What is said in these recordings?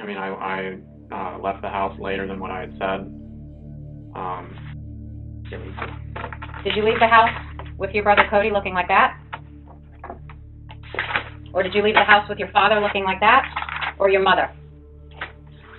I mean, I, I uh, left the house later than what I had said. Um, Did you leave the house with your brother Cody looking like that? Or did you leave the house with your father looking like that? Or your mother?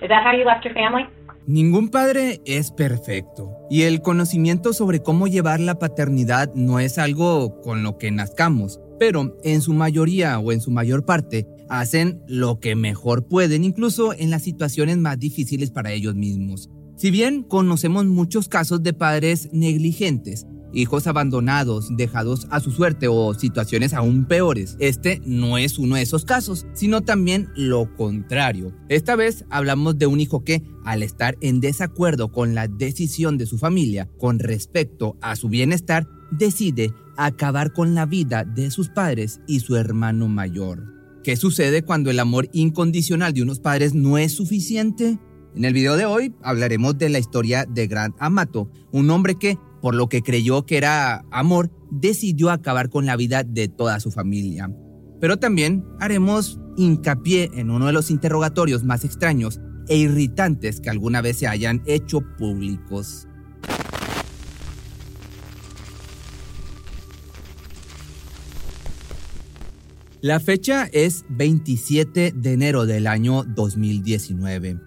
Is that how you left your family? Ningún padre es perfecto y el conocimiento sobre cómo llevar la paternidad no es algo con lo que nazcamos, pero en su mayoría o en su mayor parte hacen lo que mejor pueden, incluso en las situaciones más difíciles para ellos mismos. Si bien conocemos muchos casos de padres negligentes, hijos abandonados, dejados a su suerte o situaciones aún peores. Este no es uno de esos casos, sino también lo contrario. Esta vez hablamos de un hijo que, al estar en desacuerdo con la decisión de su familia con respecto a su bienestar, decide acabar con la vida de sus padres y su hermano mayor. ¿Qué sucede cuando el amor incondicional de unos padres no es suficiente? En el video de hoy hablaremos de la historia de Grant Amato, un hombre que por lo que creyó que era amor, decidió acabar con la vida de toda su familia. Pero también haremos hincapié en uno de los interrogatorios más extraños e irritantes que alguna vez se hayan hecho públicos. La fecha es 27 de enero del año 2019.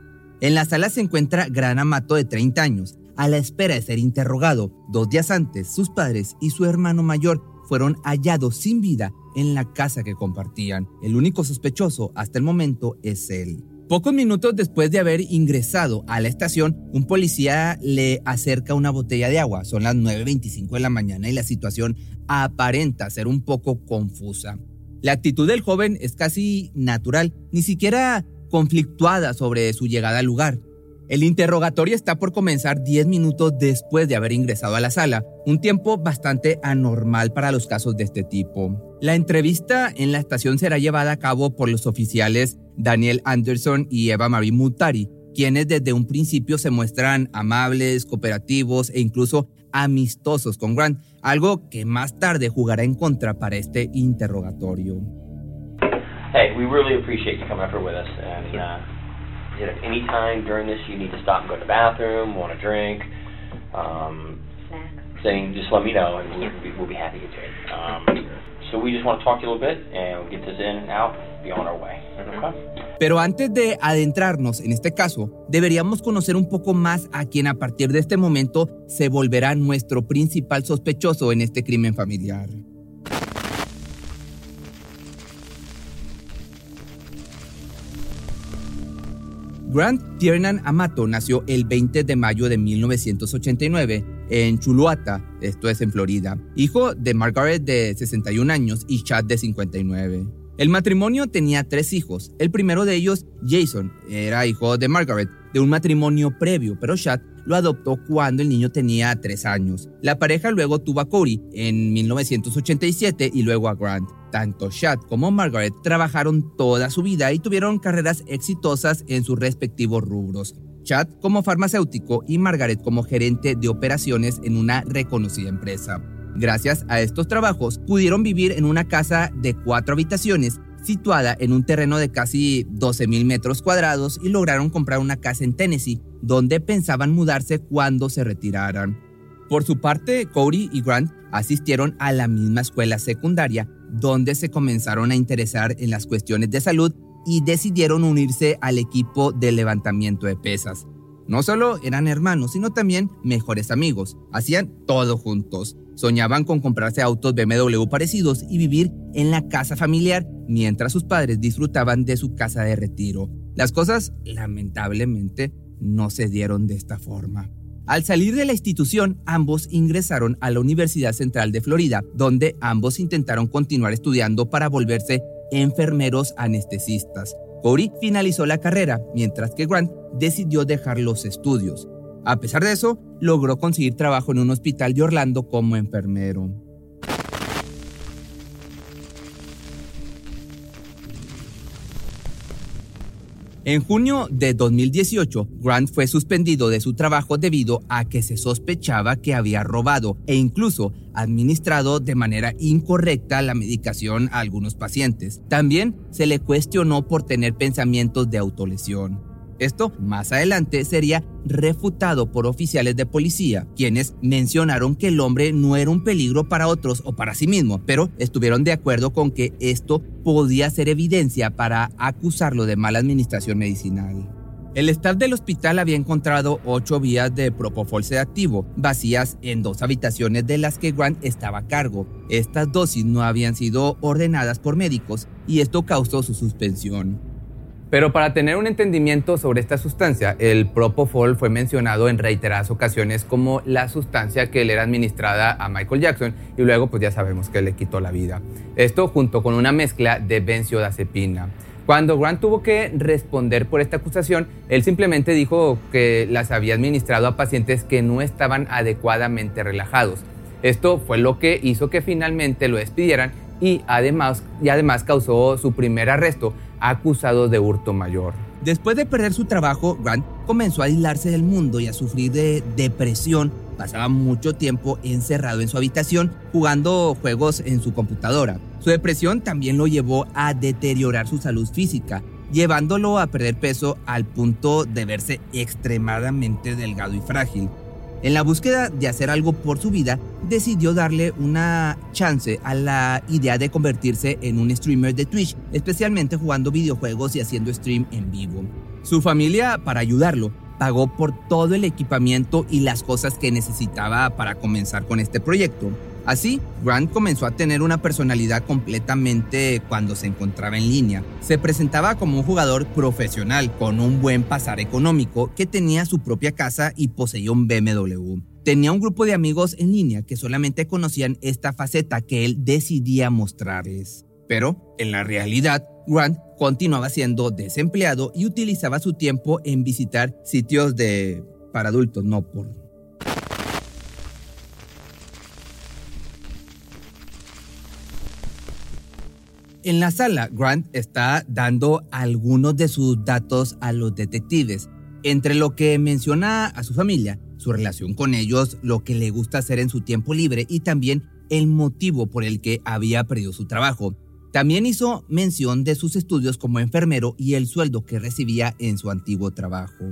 En la sala se encuentra Gran Amato de 30 años, a la espera de ser interrogado. Dos días antes, sus padres y su hermano mayor fueron hallados sin vida en la casa que compartían. El único sospechoso hasta el momento es él. Pocos minutos después de haber ingresado a la estación, un policía le acerca una botella de agua. Son las 9.25 de la mañana y la situación aparenta ser un poco confusa. La actitud del joven es casi natural, ni siquiera conflictuada sobre su llegada al lugar. El interrogatorio está por comenzar 10 minutos después de haber ingresado a la sala, un tiempo bastante anormal para los casos de este tipo. La entrevista en la estación será llevada a cabo por los oficiales Daniel Anderson y Eva Marie Mutari, quienes desde un principio se muestran amables, cooperativos e incluso amistosos con Grant, algo que más tarde jugará en contra para este interrogatorio. Hey, we really appreciate you coming with us and uh, at any time during this you need to stop and go to the bathroom, want a drink, um, saying just let me know and we'll, be, we'll be happy to take. Um, so we just want to talk to you a little bit and we'll get this in and out, be on our way. Okay? Pero antes de adentrarnos en este caso, deberíamos conocer un poco más a quien a partir de este momento se volverá nuestro principal sospechoso en este crimen familiar. Grant Tiernan Amato nació el 20 de mayo de 1989 en Chuluata, esto es en Florida, hijo de Margaret de 61 años y Chad de 59. El matrimonio tenía tres hijos. El primero de ellos, Jason, era hijo de Margaret, de un matrimonio previo, pero Chad lo adoptó cuando el niño tenía tres años. La pareja luego tuvo a Corey en 1987 y luego a Grant. Tanto Chad como Margaret trabajaron toda su vida y tuvieron carreras exitosas en sus respectivos rubros. Chad como farmacéutico y Margaret como gerente de operaciones en una reconocida empresa. Gracias a estos trabajos pudieron vivir en una casa de cuatro habitaciones situada en un terreno de casi 12 mil metros cuadrados y lograron comprar una casa en Tennessee, donde pensaban mudarse cuando se retiraran. Por su parte, Cody y Grant asistieron a la misma escuela secundaria, donde se comenzaron a interesar en las cuestiones de salud y decidieron unirse al equipo de levantamiento de pesas. No solo eran hermanos, sino también mejores amigos. Hacían todo juntos. Soñaban con comprarse autos BMW parecidos y vivir en la casa familiar mientras sus padres disfrutaban de su casa de retiro. Las cosas, lamentablemente, no se dieron de esta forma. Al salir de la institución, ambos ingresaron a la Universidad Central de Florida, donde ambos intentaron continuar estudiando para volverse enfermeros anestesistas. Cody finalizó la carrera, mientras que Grant decidió dejar los estudios. A pesar de eso, logró conseguir trabajo en un hospital de Orlando como enfermero. En junio de 2018, Grant fue suspendido de su trabajo debido a que se sospechaba que había robado e incluso administrado de manera incorrecta la medicación a algunos pacientes. También se le cuestionó por tener pensamientos de autolesión. Esto más adelante sería refutado por oficiales de policía, quienes mencionaron que el hombre no era un peligro para otros o para sí mismo, pero estuvieron de acuerdo con que esto podía ser evidencia para acusarlo de mala administración medicinal. El staff del hospital había encontrado ocho vías de propofol sedativo vacías en dos habitaciones de las que Grant estaba a cargo. Estas dosis no habían sido ordenadas por médicos y esto causó su suspensión. Pero para tener un entendimiento sobre esta sustancia, el propofol fue mencionado en reiteradas ocasiones como la sustancia que le era administrada a Michael Jackson y luego pues ya sabemos que le quitó la vida. Esto junto con una mezcla de benzodiazepina. Cuando Grant tuvo que responder por esta acusación, él simplemente dijo que las había administrado a pacientes que no estaban adecuadamente relajados. Esto fue lo que hizo que finalmente lo despidieran y además, y además causó su primer arresto acusado de hurto mayor. Después de perder su trabajo, Grant comenzó a aislarse del mundo y a sufrir de depresión. Pasaba mucho tiempo encerrado en su habitación jugando juegos en su computadora. Su depresión también lo llevó a deteriorar su salud física, llevándolo a perder peso al punto de verse extremadamente delgado y frágil. En la búsqueda de hacer algo por su vida, decidió darle una chance a la idea de convertirse en un streamer de Twitch, especialmente jugando videojuegos y haciendo stream en vivo. Su familia, para ayudarlo, pagó por todo el equipamiento y las cosas que necesitaba para comenzar con este proyecto. Así, Grant comenzó a tener una personalidad completamente cuando se encontraba en línea. Se presentaba como un jugador profesional con un buen pasar económico que tenía su propia casa y poseía un BMW. Tenía un grupo de amigos en línea que solamente conocían esta faceta que él decidía mostrarles. Pero, en la realidad, Grant continuaba siendo desempleado y utilizaba su tiempo en visitar sitios de para adultos, no por En la sala, Grant está dando algunos de sus datos a los detectives, entre lo que menciona a su familia, su relación con ellos, lo que le gusta hacer en su tiempo libre y también el motivo por el que había perdido su trabajo. También hizo mención de sus estudios como enfermero y el sueldo que recibía en su antiguo trabajo.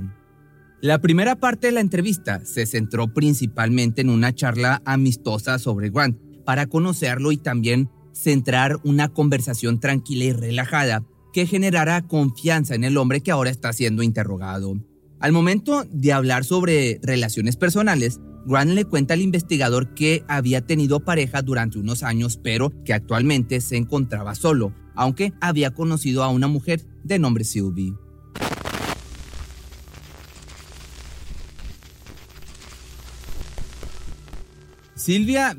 La primera parte de la entrevista se centró principalmente en una charla amistosa sobre Grant para conocerlo y también centrar una conversación tranquila y relajada que generara confianza en el hombre que ahora está siendo interrogado. Al momento de hablar sobre relaciones personales, Grant le cuenta al investigador que había tenido pareja durante unos años, pero que actualmente se encontraba solo, aunque había conocido a una mujer de nombre Sylvie. Silvia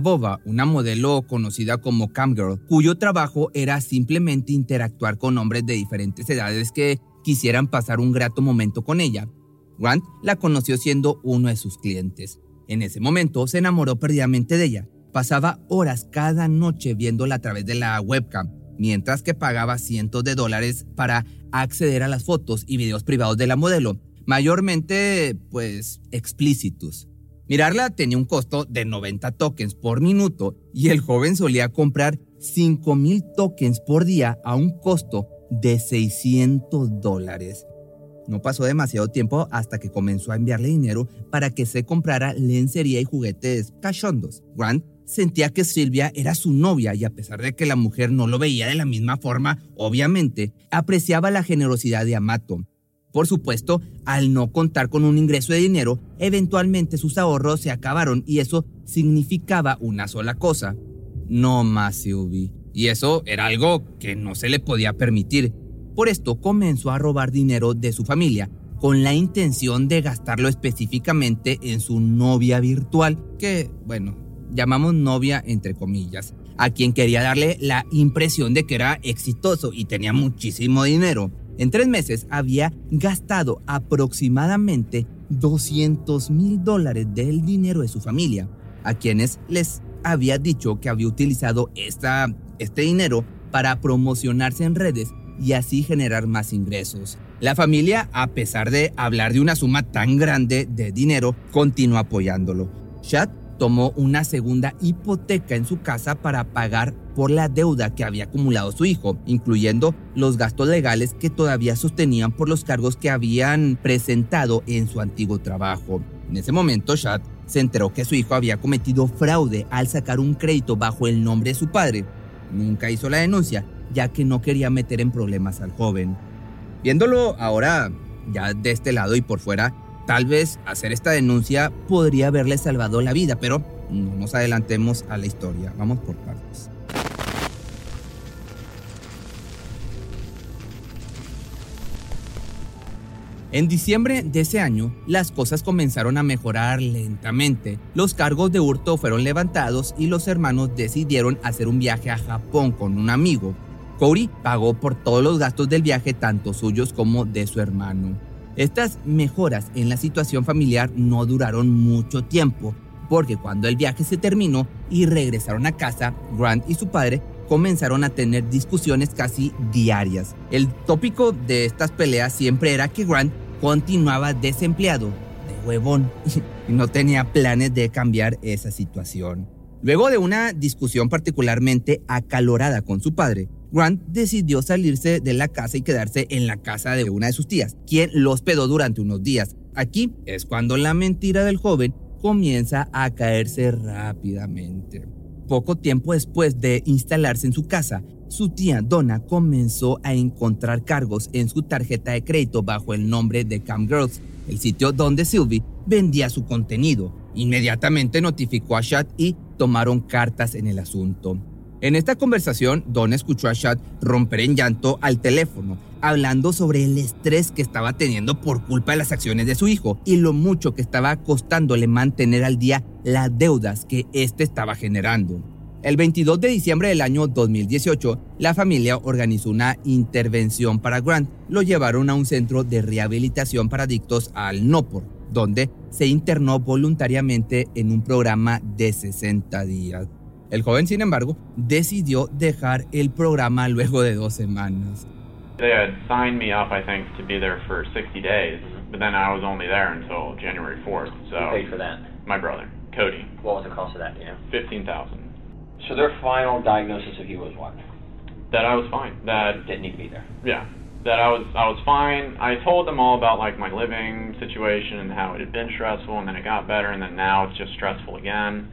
Bova, una modelo conocida como Camgirl, cuyo trabajo era simplemente interactuar con hombres de diferentes edades que quisieran pasar un grato momento con ella. Grant la conoció siendo uno de sus clientes. En ese momento se enamoró perdidamente de ella. Pasaba horas cada noche viéndola a través de la webcam, mientras que pagaba cientos de dólares para acceder a las fotos y videos privados de la modelo, mayormente pues explícitos. Mirarla tenía un costo de 90 tokens por minuto y el joven solía comprar 5000 tokens por día a un costo de 600 dólares. No pasó demasiado tiempo hasta que comenzó a enviarle dinero para que se comprara lencería y juguetes cachondos. Grant sentía que Silvia era su novia y a pesar de que la mujer no lo veía de la misma forma, obviamente, apreciaba la generosidad de Amato por supuesto, al no contar con un ingreso de dinero, eventualmente sus ahorros se acabaron y eso significaba una sola cosa, no más Sylvie. Y eso era algo que no se le podía permitir. Por esto comenzó a robar dinero de su familia, con la intención de gastarlo específicamente en su novia virtual, que, bueno, llamamos novia entre comillas. a quien quería darle la impresión de que era exitoso y tenía muchísimo dinero. En tres meses había gastado aproximadamente 200 mil dólares del dinero de su familia, a quienes les había dicho que había utilizado esta, este dinero para promocionarse en redes y así generar más ingresos. La familia, a pesar de hablar de una suma tan grande de dinero, continuó apoyándolo. Tomó una segunda hipoteca en su casa para pagar por la deuda que había acumulado su hijo, incluyendo los gastos legales que todavía sostenían por los cargos que habían presentado en su antiguo trabajo. En ese momento, Chad se enteró que su hijo había cometido fraude al sacar un crédito bajo el nombre de su padre. Nunca hizo la denuncia, ya que no quería meter en problemas al joven. Viéndolo ahora ya de este lado y por fuera, tal vez hacer esta denuncia podría haberle salvado la vida, pero no nos adelantemos a la historia, vamos por partes. En diciembre de ese año, las cosas comenzaron a mejorar lentamente. Los cargos de hurto fueron levantados y los hermanos decidieron hacer un viaje a Japón con un amigo. Corey pagó por todos los gastos del viaje, tanto suyos como de su hermano. Estas mejoras en la situación familiar no duraron mucho tiempo, porque cuando el viaje se terminó y regresaron a casa, Grant y su padre comenzaron a tener discusiones casi diarias. El tópico de estas peleas siempre era que Grant continuaba desempleado, de huevón, y no tenía planes de cambiar esa situación. Luego de una discusión particularmente acalorada con su padre, Grant decidió salirse de la casa y quedarse en la casa de una de sus tías, quien lo hospedó durante unos días. Aquí es cuando la mentira del joven comienza a caerse rápidamente. Poco tiempo después de instalarse en su casa, su tía Donna comenzó a encontrar cargos en su tarjeta de crédito bajo el nombre de Cam Girls, el sitio donde Sylvie vendía su contenido. Inmediatamente notificó a Chad y tomaron cartas en el asunto. En esta conversación, Donna escuchó a Chad romper en llanto al teléfono, hablando sobre el estrés que estaba teniendo por culpa de las acciones de su hijo y lo mucho que estaba costándole mantener al día las deudas que éste estaba generando. El 22 de diciembre del año 2018, la familia organizó una intervención para Grant. Lo llevaron a un centro de rehabilitación para adictos al Nopor, donde se internó voluntariamente en un programa de 60 días. El joven, sin embargo, decidió dejar el programa luego de dos semanas. They had signed me up, I think, to be there for 60 days, but then I was only there until January 4th. So Who paid for that? my brother, Cody, What was the cost of that, do you know? 15,000. So their final diagnosis of you was what? That I was fine. That Didn't need to be there. yeah, that I was I was fine. I told them all about like my living situation and how it had been stressful, and then it got better, and then now it's just stressful again.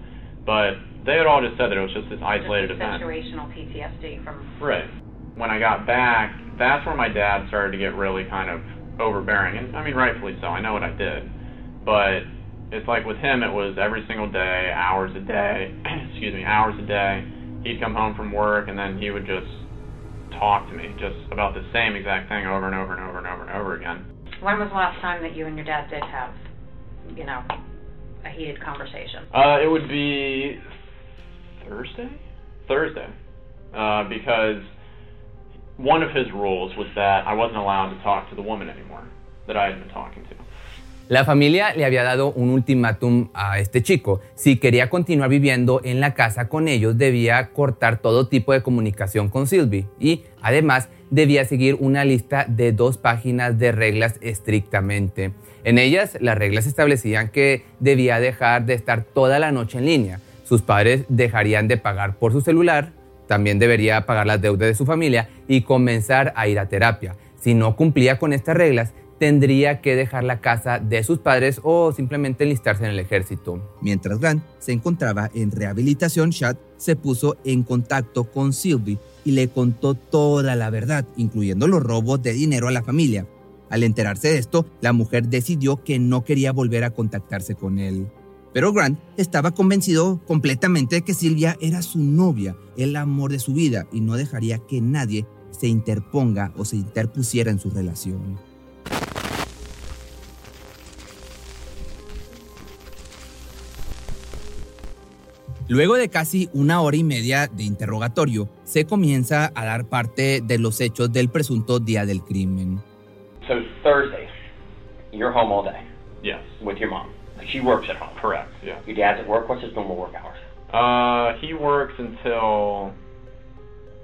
But they had all just said that it was just this isolated Just event. situational PTSD from Right. When I got back, that's where my dad started to get really kind of overbearing, and I mean rightfully so. I know what I did, but it's like with him, it was every single day, hours a day. excuse me, hours a day. He'd come home from work, and then he would just talk to me just about the same exact thing over and over and over and over and over again. when was the last time that you and your dad did have, you know, a heated conversation? Uh, it would be Thursday. Thursday, uh, because one of his rules was that I wasn't allowed to talk to the woman anymore that I had been talking to. La familia le había dado un ultimátum a este chico. Si quería continuar viviendo en la casa con ellos, debía cortar todo tipo de comunicación con Sylvie y además debía seguir una lista de dos páginas de reglas estrictamente. En ellas, las reglas establecían que debía dejar de estar toda la noche en línea. Sus padres dejarían de pagar por su celular, también debería pagar las deudas de su familia y comenzar a ir a terapia. Si no cumplía con estas reglas, tendría que dejar la casa de sus padres o simplemente enlistarse en el ejército. Mientras Grant se encontraba en rehabilitación, Chad se puso en contacto con Sylvie y le contó toda la verdad, incluyendo los robos de dinero a la familia. Al enterarse de esto, la mujer decidió que no quería volver a contactarse con él. Pero Grant estaba convencido completamente de que Silvia era su novia, el amor de su vida, y no dejaría que nadie se interponga o se interpusiera en su relación. Luego de casi una hora y media de interrogatorio, se comienza a dar parte de los hechos del presunto día del crimen. So Thursday, you're home all day Yes. with your mom. She works at home. Correct. Yeah. Your dad's at work. What's his normal work hours? Uh, he works until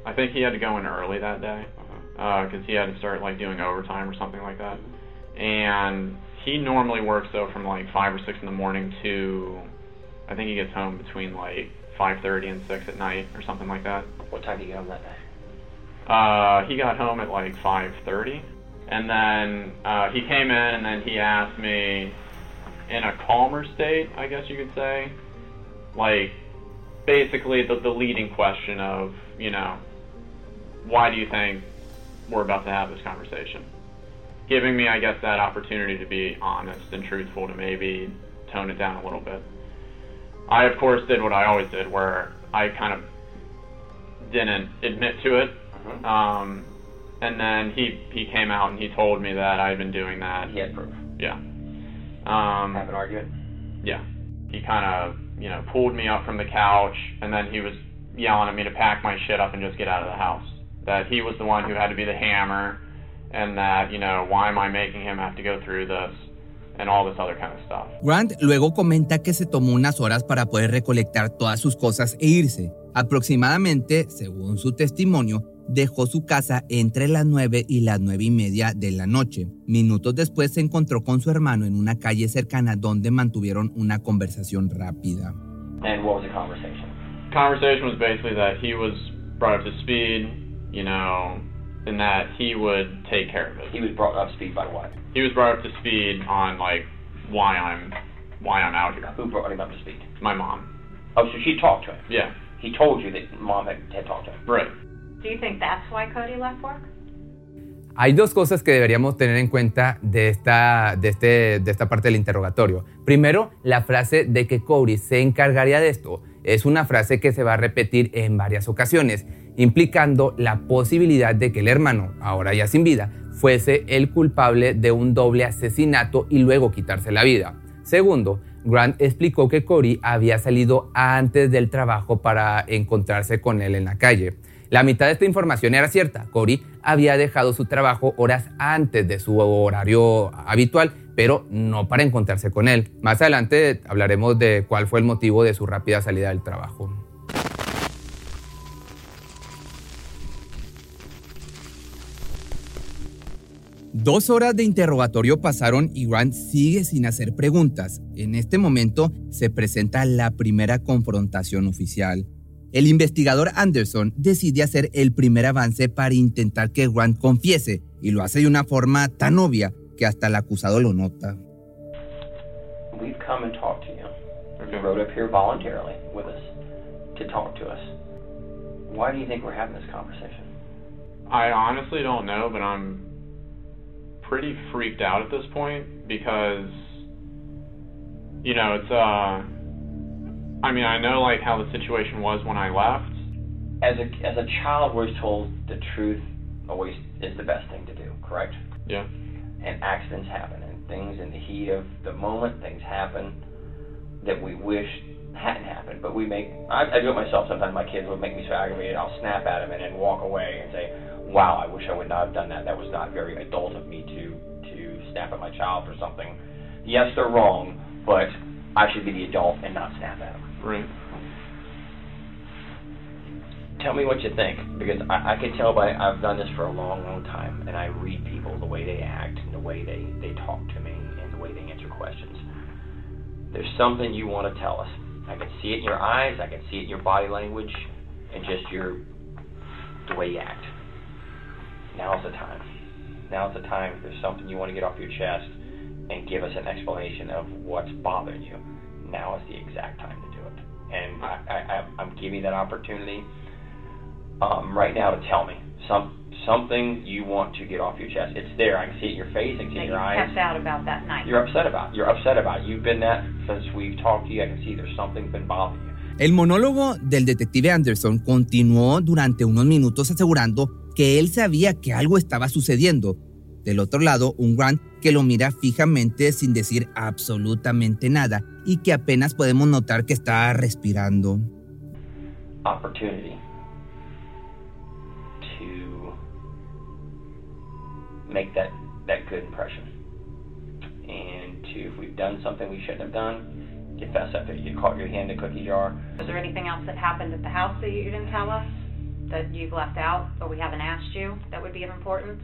I think he had to go in early that day because he had to start like doing overtime or something like that. And he normally works though from like five or six in the morning to I think he gets home between like five thirty and six at night or something like that. What time did you get home that day? Uh, he got home at like 5:30, and then uh, he came in and then he asked me, in a calmer state, I guess you could say, like basically the, the leading question of, you know, why do you think we're about to have this conversation? Giving me, I guess, that opportunity to be honest and truthful to maybe tone it down a little bit. I, of course, did what I always did, where I kind of didn't admit to it um, and then he he came out and he told me that I'd been doing that. He had proof. Yeah. Um, Have an argument. yeah. He kind of you know pulled me up from the couch and then he was yelling at me to pack my shit up and just get out of the house. That he was the one who had to be the hammer, and that you know why am I making him have to go through this, and all this other kind of stuff. Grant luego comenta que se tomó unas horas para poder recolectar todas sus cosas e irse. Aproximadamente, según su testimonio, dejó su casa entre las 9 y las 9 y media de la noche. Minutos después se encontró con su hermano en una calle cercana donde mantuvieron una conversación rápida. And what was the conversation? Conversation was basically that he was brought up to speed, you know, and that he would take care of it. He was brought up to speed by what? he was brought up to speed on like why I'm why I'm out here. Who brought him up to speed? My mom. Oh, so she talked to him. Yeah. He told you that mom had, had talked to him. Right. Do you think that's why Cody left work? Hay dos cosas que deberíamos tener en cuenta de esta, de, este, de esta parte del interrogatorio. Primero, la frase de que Cody se encargaría de esto. Es una frase que se va a repetir en varias ocasiones, implicando la posibilidad de que el hermano, ahora ya sin vida, fuese el culpable de un doble asesinato y luego quitarse la vida. Segundo, Grant explicó que Corey había salido antes del trabajo para encontrarse con él en la calle. La mitad de esta información era cierta. Corey había dejado su trabajo horas antes de su horario habitual, pero no para encontrarse con él. Más adelante hablaremos de cuál fue el motivo de su rápida salida del trabajo. Dos horas de interrogatorio pasaron y Grant sigue sin hacer preguntas. En este momento se presenta la primera confrontación oficial. El investigador Anderson decide hacer el primer avance para intentar que Grant confiese y lo hace de una forma tan obvia que hasta el acusado lo nota. We've come and talked to you. Okay. You rode up here voluntarily with us to talk to us. Why do you think we're having this conversation? I honestly don't know, but I'm pretty freaked out at this point because you know, it's uh I mean, I know like how the situation was when I left. As a as a child, we're told the truth always is the best thing to do. Correct? Yeah. and accidents happen and things in the heat of the moment things happen that we wish hadn't happened but we make I, I do it myself sometimes my kids will make me so aggravated I'll snap at them and then walk away and say wow I wish I would not have done that that was not very adult of me to to snap at my child for something yes they're wrong but I should be the adult and not snap at them Right. tell me what you think because I, I can tell by I've done this for a long, long time, and I read people the way they act and the way they they talk to me and the way they answer questions. There's something you want to tell us. I can see it in your eyes. I can see it in your body language, and just your the way you act. Now's the time. Now's the time. If there's something you want to get off your chest and give us an explanation of what's bothering you. Now is the exact time to do it. And I, I, I- I'm giving you that opportunity um, right now to tell me some something you want to get off your chest. It's there. I can see it in your face. I can see it That in you your eyes. kept out about that night. You're upset about. You're upset about. You've been that since we've talked to you. I can see there's something been bothering you. El monólogo del detective Anderson continuó durante unos minutos asegurando que él sabía que algo estaba sucediendo, Del otro lado, un Grant que lo mira fijamente sin decir absolutamente nada y que apenas podemos notar que está respirando. Opportunity to make that, that good impression. And to, if we've done something we shouldn't have done, you fess up. You caught your hand in a cookie jar. Is there anything else that happened at the house that you didn't tell us? That you've left out or we haven't asked you that would be of importance?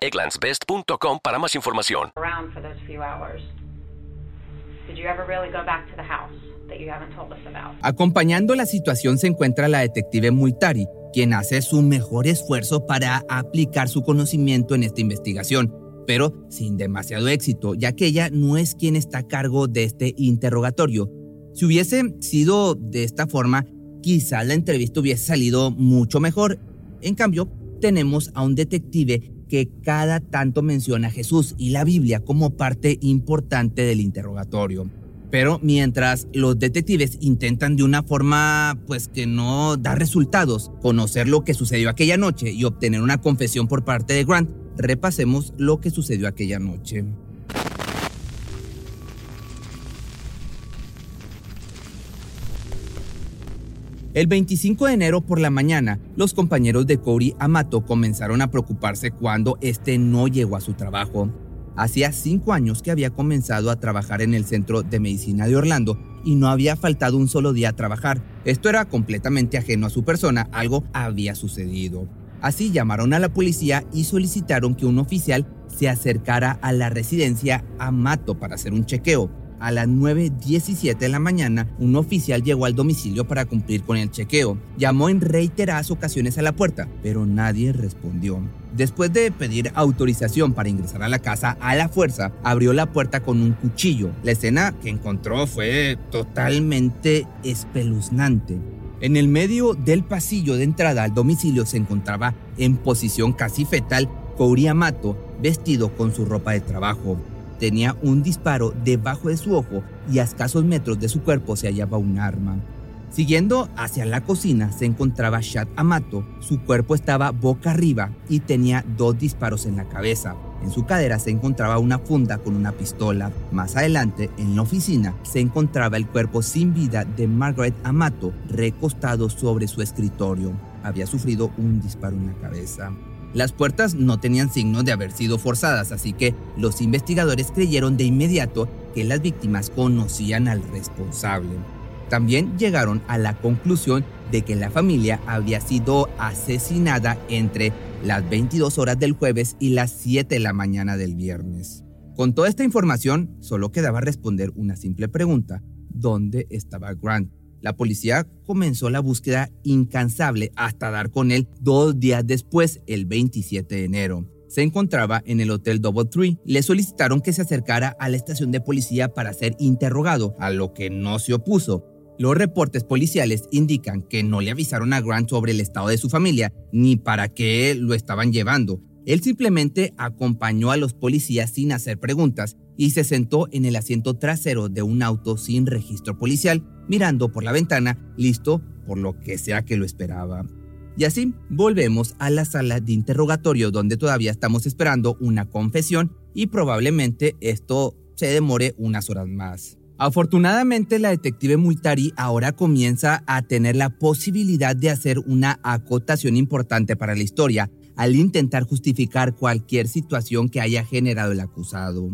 egglandsbest.com para más información. around for those few hours. Did you ever really go back to the house that you haven't told us about? Acompañando la situación se encuentra la detective Multari, quien hace su mejor esfuerzo para aplicar su conocimiento en esta investigación, pero sin demasiado éxito, ya que ella no es quien está a cargo de este interrogatorio. Si hubiese sido de esta forma, quizás la entrevista hubiese salido mucho mejor. En cambio, tenemos a un detective que cada tanto menciona a Jesús y la Biblia como parte importante del interrogatorio. Pero mientras los detectives intentan de una forma pues que no da resultados, conocer lo que sucedió aquella noche y obtener una confesión por parte de Grant, repasemos lo que sucedió aquella noche. El 25 de enero por la mañana, los compañeros de Corey Amato comenzaron a preocuparse cuando este no llegó a su trabajo. Hacía cinco años que había comenzado a trabajar en el Centro de Medicina de Orlando y no había faltado un solo día a trabajar. Esto era completamente ajeno a su persona, algo había sucedido. Así llamaron a la policía y solicitaron que un oficial se acercara a la residencia Amato para hacer un chequeo. A las 9.17 de la mañana, un oficial llegó al domicilio para cumplir con el chequeo. Llamó en reiteradas ocasiones a la puerta, pero nadie respondió. Después de pedir autorización para ingresar a la casa a la fuerza, abrió la puerta con un cuchillo. La escena que encontró fue totalmente espeluznante. En el medio del pasillo de entrada al domicilio se encontraba en posición casi fetal Kouri Amato, vestido con su ropa de trabajo. Tenía un disparo debajo de su ojo y a escasos metros de su cuerpo se hallaba un arma. Siguiendo hacia la cocina se encontraba Shad Amato. Su cuerpo estaba boca arriba y tenía dos disparos en la cabeza. En su cadera se encontraba una funda con una pistola. Más adelante, en la oficina, se encontraba el cuerpo sin vida de Margaret Amato recostado sobre su escritorio. Había sufrido un disparo en la cabeza. Las puertas no tenían signos de haber sido forzadas, así que los investigadores creyeron de inmediato que las víctimas conocían al responsable. También llegaron a la conclusión de que la familia había sido asesinada entre las 22 horas del jueves y las 7 de la mañana del viernes. Con toda esta información, solo quedaba responder una simple pregunta. ¿Dónde estaba Grant? La policía comenzó la búsqueda incansable hasta dar con él dos días después, el 27 de enero. Se encontraba en el Hotel Double Tree. Le solicitaron que se acercara a la estación de policía para ser interrogado, a lo que no se opuso. Los reportes policiales indican que no le avisaron a Grant sobre el estado de su familia ni para qué lo estaban llevando. Él simplemente acompañó a los policías sin hacer preguntas y se sentó en el asiento trasero de un auto sin registro policial, mirando por la ventana, listo por lo que sea que lo esperaba. Y así volvemos a la sala de interrogatorio donde todavía estamos esperando una confesión y probablemente esto se demore unas horas más. Afortunadamente la detective Multari ahora comienza a tener la posibilidad de hacer una acotación importante para la historia al intentar justificar cualquier situación que haya generado el acusado.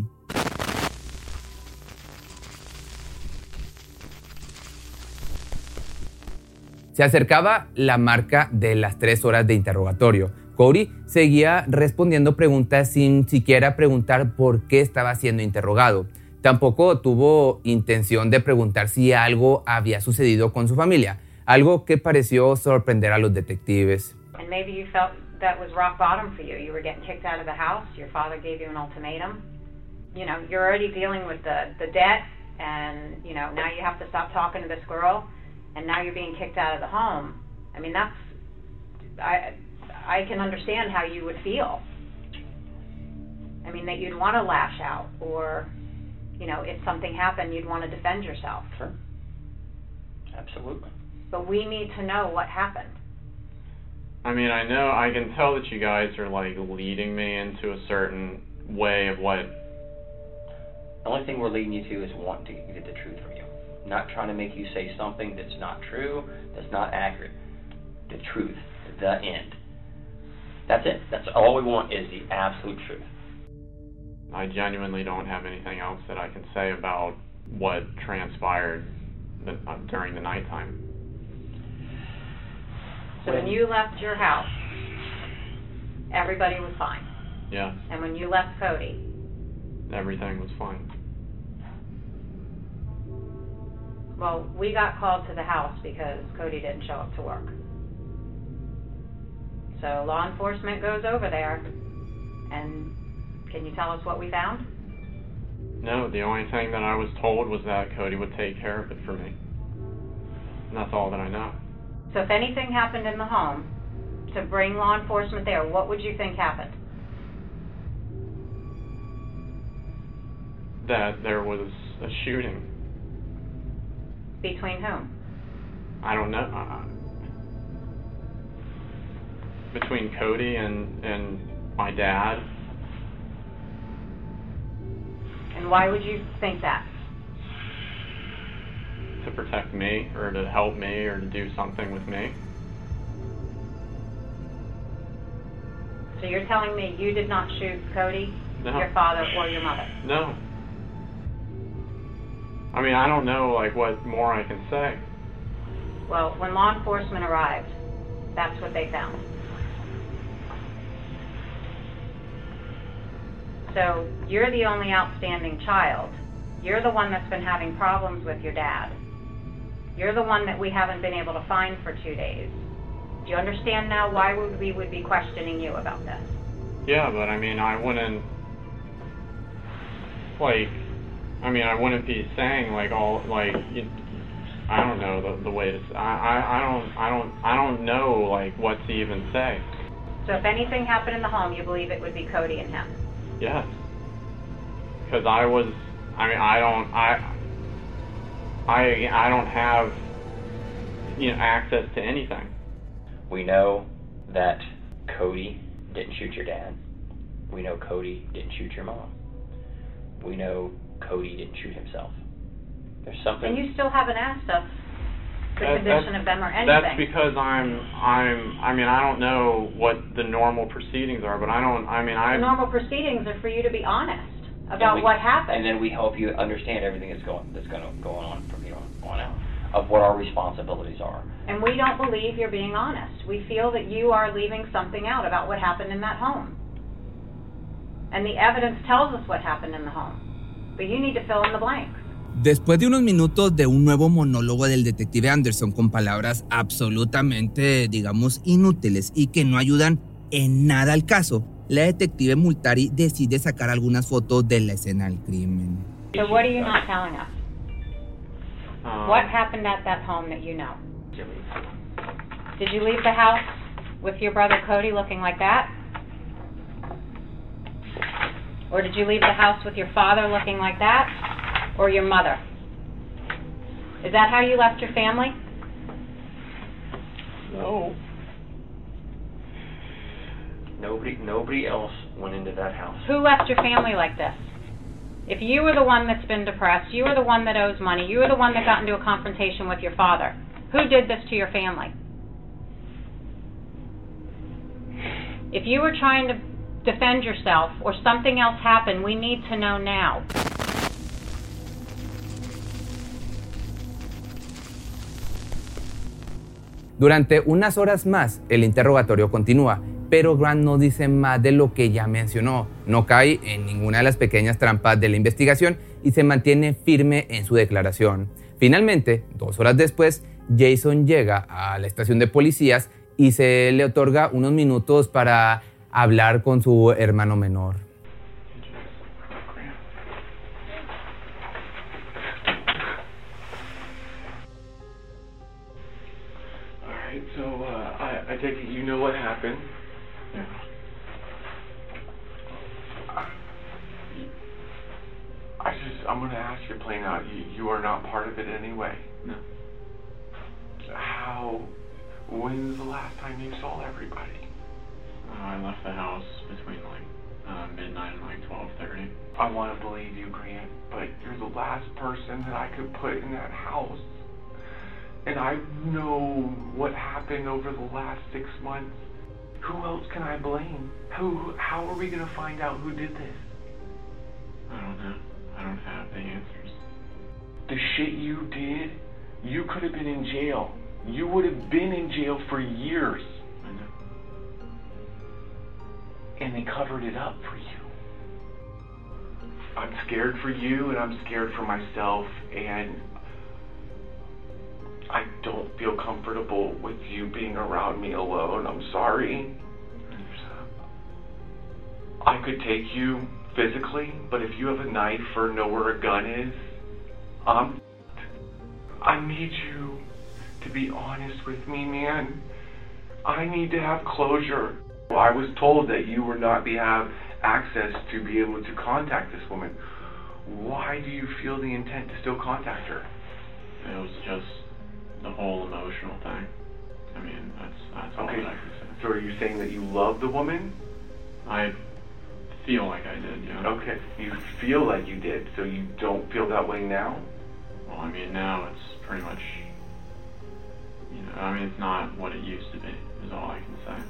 Se acercaba la marca de las tres horas de interrogatorio. Corey seguía respondiendo preguntas sin siquiera preguntar por qué estaba siendo interrogado. Tampoco tuvo intención de preguntar si algo había sucedido con su familia, algo que pareció sorprender a los detectives. Maybe you felt that was rock bottom for you. You were getting kicked out of the house. Your father gave you an ultimatum. You know, you're already dealing with the the debt, and you know now you have to stop talking to this girl, and now you're being kicked out of the home. I mean, that's I I can understand how you would feel. I mean, that you'd want to lash out, or you know, if something happened, you'd want to defend yourself. Sure. Absolutely. But we need to know what happened. I mean, I know I can tell that you guys are like leading me into a certain way of what. The only thing we're leading you to is wanting to get the truth from you. Not trying to make you say something that's not true, that's not accurate. The truth, the end. That's it. That's all we want is the absolute truth. I genuinely don't have anything else that I can say about what transpired the, uh, during the nighttime. So when you left your house, everybody was fine. Yeah, And when you left Cody, everything was fine. well, we got called to the house because Cody didn't show up to work. So law enforcement goes over there, and can you tell us what we found? No, the only thing that I was told was that Cody would take care of it for me. And that's all that I know. So if anything happened in the home, to bring law enforcement there, what would you think happened? That there was a shooting. Between whom? I don't know. Uh, between Cody and and my dad. And why would you think that? To protect me or to help me or to do something with me. So you're telling me you did not shoot Cody, No. your father, or your mother? No. I mean, I don't know like what more I can say. Well, when law enforcement arrived, that's what they found. So you're the only outstanding child. You're the one that's been having problems with your dad. You're the one that we haven't been able to find for two days. Do you understand now why would we would be questioning you about this? Yeah, but I mean, I wouldn't like. I mean, I wouldn't be saying like all like. You, I don't know the the way to. i i don't I don't I don't know like what to even say. So if anything happened in the home, you believe it would be Cody and him. Yes. Because I was. I mean, I don't. I. I I don't have. You know, access to anything. We know that Cody didn't shoot your dad. We know Cody didn't shoot your mom. We know Cody didn't shoot himself. There's something. And you still haven't asked us the That- condition of them or anything. That's because I'm I'm I mean I don't know what the normal proceedings are, but I don't I mean I The normal proceedings are for you to be honest about we- what and happened. then we help you understand everything that's going that's going to go on from here on out of what our responsibilities are. And we don't believe you're being honest. We feel that you are leaving something out about what happened in that home. And the evidence tells us what happened in the home. But you need to fill in the blanks. Después de unos minutos de un nuevo monólogo del detective Anderson con palabras absolutamente, digamos, inútiles y que no ayudan en nada al caso, la detective Multari decide sacar algunas fotos de la escena del crimen. So what are you not telling us? um, What happened at that home that you know? Did you leave the house with your brother Cody looking like that? Or did you leave the house with your father looking like that? Or your mother? Is that how you left your family? No. Nobody nobody else went into that house. Who left your family like this? If you were the one that's been depressed, you were the one that owes money, you were the one that got into a confrontation with your father, who did this to your family? If you were trying to defend yourself or something else happened, we need to know now. Durante unas horas más, el interrogatorio continúa, pero Grant no dice más de lo que ya mencionó, no cae en ninguna de las pequeñas trampas de la investigación y se mantiene firme en su declaración. Finalmente, dos horas después, Jason llega a la estación de policías y se le otorga unos minutos para hablar con su hermano menor. so uh, I, I take it you know what happened. Yeah. I just, I'm gonna ask you plain out. You, you are not part of it anyway. No. How? When's the last time you saw everybody? Uh, I left the house between like uh, midnight and like 12:30. I want to believe you, Grant, but you're the last person that I could put in that house. And I know what happened over the last six months. Who else can I blame? Who? How are we gonna find out who did this? I don't know. I don't have the answers. The shit you did, you could have been in jail. You would have been in jail for years. I know. And they covered it up for you. I'm scared for you and I'm scared for myself and I don't feel comfortable with you being around me alone. I'm sorry. I could take you physically, but if you have a knife or know where a gun is, I'm. I need you to be honest with me, man. I need to have closure. I was told that you would not be have access to be able to contact this woman. Why do you feel the intent to still contact her? It was just the whole emotional thing. I mean, that's that's all Okay, that I can say. so are you saying that you love the woman? I feel like I did, yeah. Okay, you feel like you did, so you don't feel that way now? Well, I mean, now it's pretty much, you know, I mean, it's not what it used to be. Is all I can say.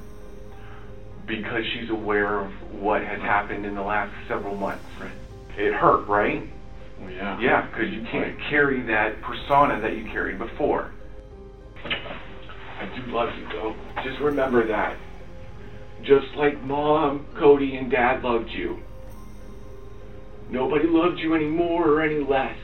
Because she's aware of what has happened in the last several months. Right. It hurt, right? Well, yeah. Yeah, because you can't carry that persona that you carried before. I do love you, though. Just remember that. Just like Mom, Cody, and Dad loved you. Nobody loved you any more or any less.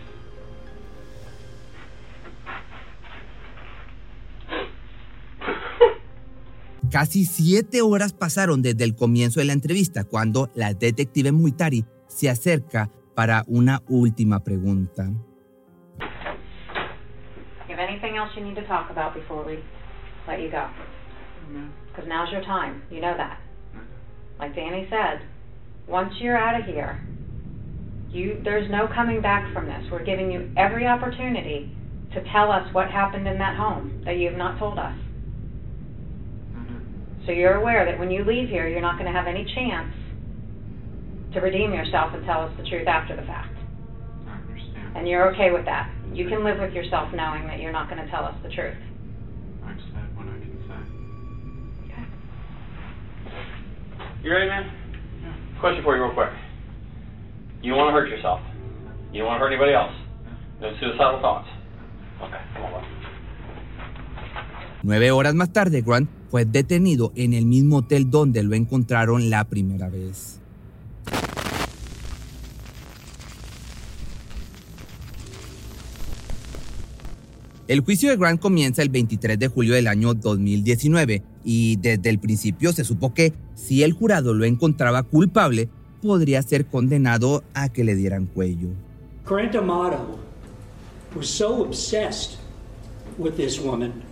Casi siete horas pasaron desde el comienzo de la entrevista cuando la detective Muitari se acerca para una última pregunta. Anything else you need to talk about before we let you go? Because now's your time. You know that. Mm-hmm. Like Danny said, once you're out of here, you there's no coming back from this. We're giving you every opportunity to tell us what happened in that home that you have not told us. Mm-hmm. So you're aware that when you leave here, you're not going to have any chance to redeem yourself and tell us the truth after the fact. I understand. And you're okay with that. You can live with yourself knowing that you're not going to tell us the truth. I've said what I can say. Okay. You ready, man? Yeah. Question for you, real quick. You don't want to hurt yourself. You don't want to hurt anybody else. No suicidal thoughts. Okay, come on, bud. Nueve horas más tarde, Grant fue detenido en el mismo hotel donde lo encontraron la primera vez. El juicio de Grant comienza el 23 de julio del año 2019 y desde el principio se supo que si el jurado lo encontraba culpable, podría ser condenado a que le dieran cuello. Grant Amato was so obsessed with this woman.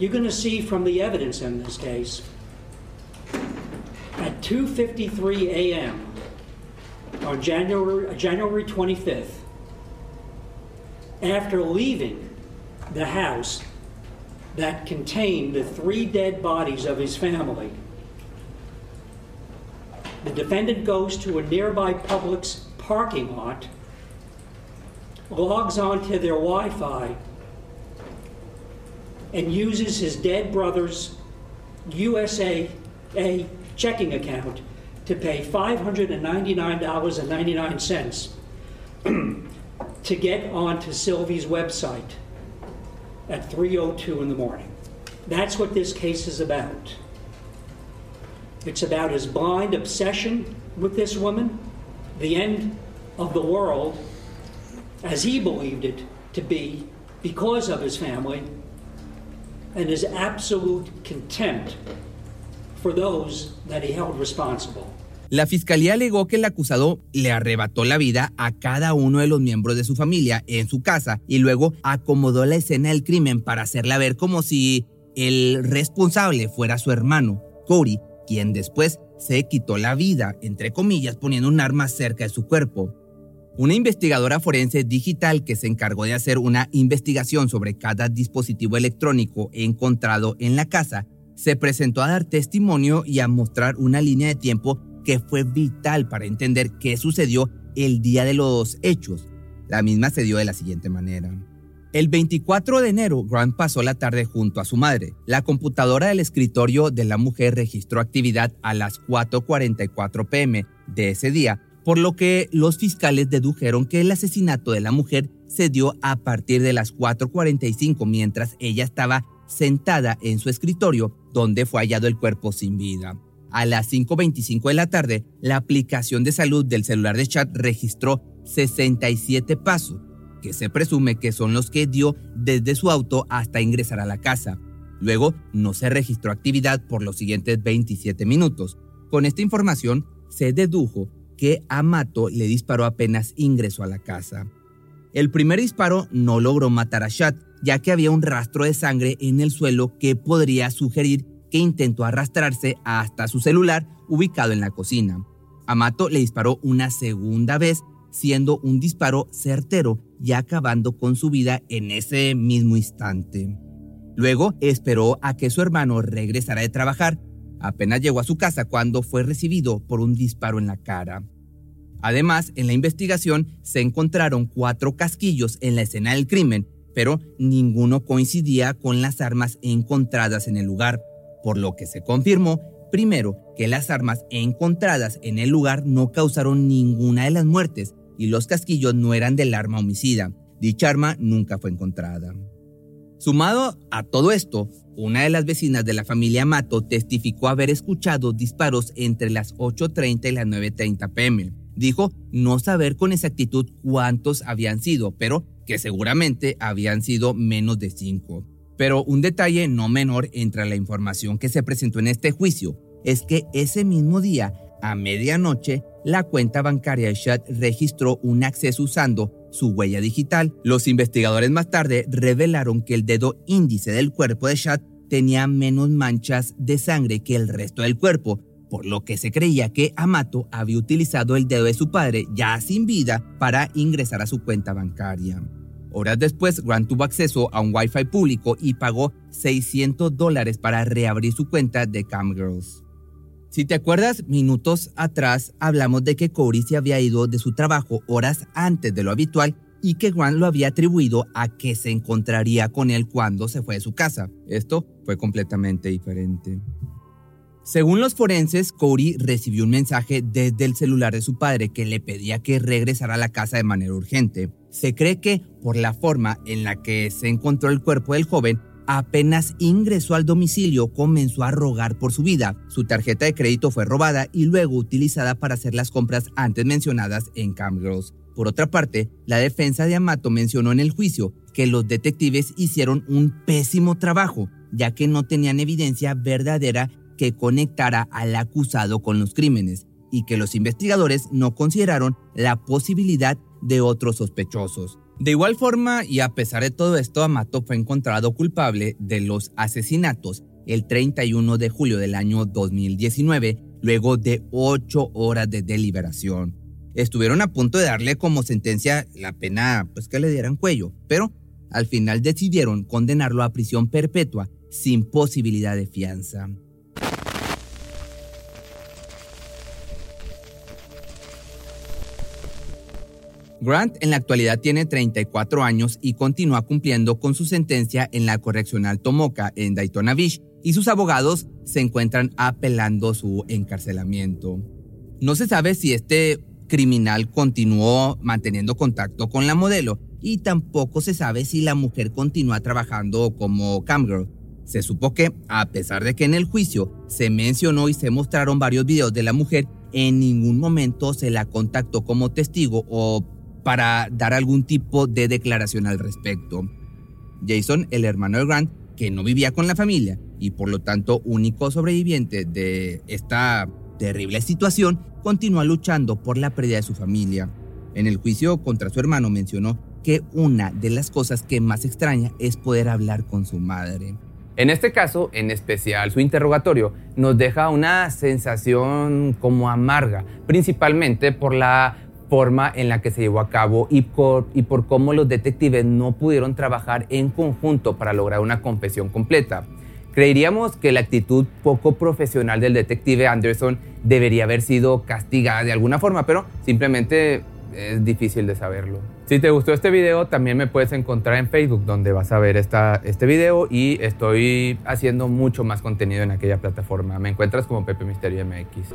You're going to see from the evidence in this case. At 2:53 a.m. on January January 25th, after leaving the house that contained the three dead bodies of his family, the defendant goes to a nearby Publix parking lot, logs onto their Wi Fi, and uses his dead brother's USA a checking account to pay $599.99 to get onto Sylvie's website at 3:02 in the morning. That's what this case is about. It's about his blind obsession with this woman, the end of the world as he believed it to be because of his family, and his absolute contempt for those that he held responsible. La fiscalía alegó que el acusado le arrebató la vida a cada uno de los miembros de su familia en su casa y luego acomodó la escena del crimen para hacerla ver como si el responsable fuera su hermano, Cody, quien después se quitó la vida, entre comillas, poniendo un arma cerca de su cuerpo. Una investigadora forense digital que se encargó de hacer una investigación sobre cada dispositivo electrónico encontrado en la casa se presentó a dar testimonio y a mostrar una línea de tiempo que fue vital para entender qué sucedió el día de los hechos. La misma se dio de la siguiente manera. El 24 de enero, Grant pasó la tarde junto a su madre. La computadora del escritorio de la mujer registró actividad a las 4.44 pm de ese día, por lo que los fiscales dedujeron que el asesinato de la mujer se dio a partir de las 4.45 mientras ella estaba sentada en su escritorio, donde fue hallado el cuerpo sin vida. A las 5.25 de la tarde, la aplicación de salud del celular de chat registró 67 pasos, que se presume que son los que dio desde su auto hasta ingresar a la casa. Luego, no se registró actividad por los siguientes 27 minutos. Con esta información, se dedujo que Amato le disparó apenas ingresó a la casa. El primer disparo no logró matar a Chat, ya que había un rastro de sangre en el suelo que podría sugerir que intentó arrastrarse hasta su celular ubicado en la cocina. Amato le disparó una segunda vez, siendo un disparo certero y acabando con su vida en ese mismo instante. Luego esperó a que su hermano regresara de trabajar. Apenas llegó a su casa cuando fue recibido por un disparo en la cara. Además, en la investigación se encontraron cuatro casquillos en la escena del crimen, pero ninguno coincidía con las armas encontradas en el lugar por lo que se confirmó, primero, que las armas encontradas en el lugar no causaron ninguna de las muertes y los casquillos no eran del arma homicida. Dicha arma nunca fue encontrada. Sumado a todo esto, una de las vecinas de la familia Mato testificó haber escuchado disparos entre las 8.30 y las 9.30 pm. Dijo no saber con exactitud cuántos habían sido, pero que seguramente habían sido menos de cinco. Pero un detalle no menor entre la información que se presentó en este juicio es que ese mismo día, a medianoche, la cuenta bancaria de Shad registró un acceso usando su huella digital. Los investigadores más tarde revelaron que el dedo índice del cuerpo de Shad tenía menos manchas de sangre que el resto del cuerpo, por lo que se creía que Amato había utilizado el dedo de su padre ya sin vida para ingresar a su cuenta bancaria. Horas después, Grant tuvo acceso a un Wi-Fi público y pagó 600 dólares para reabrir su cuenta de Camgirls. Si te acuerdas, minutos atrás hablamos de que Corey se había ido de su trabajo horas antes de lo habitual y que Grant lo había atribuido a que se encontraría con él cuando se fue de su casa. Esto fue completamente diferente. Según los forenses, Corey recibió un mensaje desde el celular de su padre que le pedía que regresara a la casa de manera urgente. Se cree que, por la forma en la que se encontró el cuerpo del joven, apenas ingresó al domicilio comenzó a rogar por su vida. Su tarjeta de crédito fue robada y luego utilizada para hacer las compras antes mencionadas en Camgirls. Por otra parte, la defensa de Amato mencionó en el juicio que los detectives hicieron un pésimo trabajo, ya que no tenían evidencia verdadera que conectara al acusado con los crímenes y que los investigadores no consideraron la posibilidad de otros sospechosos. De igual forma, y a pesar de todo esto, Amato fue encontrado culpable de los asesinatos el 31 de julio del año 2019, luego de ocho horas de deliberación. Estuvieron a punto de darle como sentencia la pena pues, que le dieran cuello, pero al final decidieron condenarlo a prisión perpetua sin posibilidad de fianza. Grant en la actualidad tiene 34 años y continúa cumpliendo con su sentencia en la correccional Tomoka en Daytona Beach y sus abogados se encuentran apelando su encarcelamiento. No se sabe si este criminal continuó manteniendo contacto con la modelo y tampoco se sabe si la mujer continúa trabajando como camgirl. Se supo que, a pesar de que en el juicio se mencionó y se mostraron varios videos de la mujer, en ningún momento se la contactó como testigo o para dar algún tipo de declaración al respecto. Jason, el hermano de Grant, que no vivía con la familia y por lo tanto único sobreviviente de esta terrible situación, continúa luchando por la pérdida de su familia. En el juicio contra su hermano mencionó que una de las cosas que más extraña es poder hablar con su madre. En este caso, en especial su interrogatorio, nos deja una sensación como amarga, principalmente por la forma en la que se llevó a cabo y por, cómo los detectives no pudieron trabajar en conjunto para lograr una confesión completa. Creeríamos que la actitud poco profesional del detective Anderson debería haber sido castigada de alguna forma, pero simplemente es difícil de saberlo. Si te gustó este video, también me puedes encontrar en Facebook, donde vas a ver esta, este video y estoy haciendo mucho más contenido en aquella plataforma. Me encuentras como Pepe Misterio MX.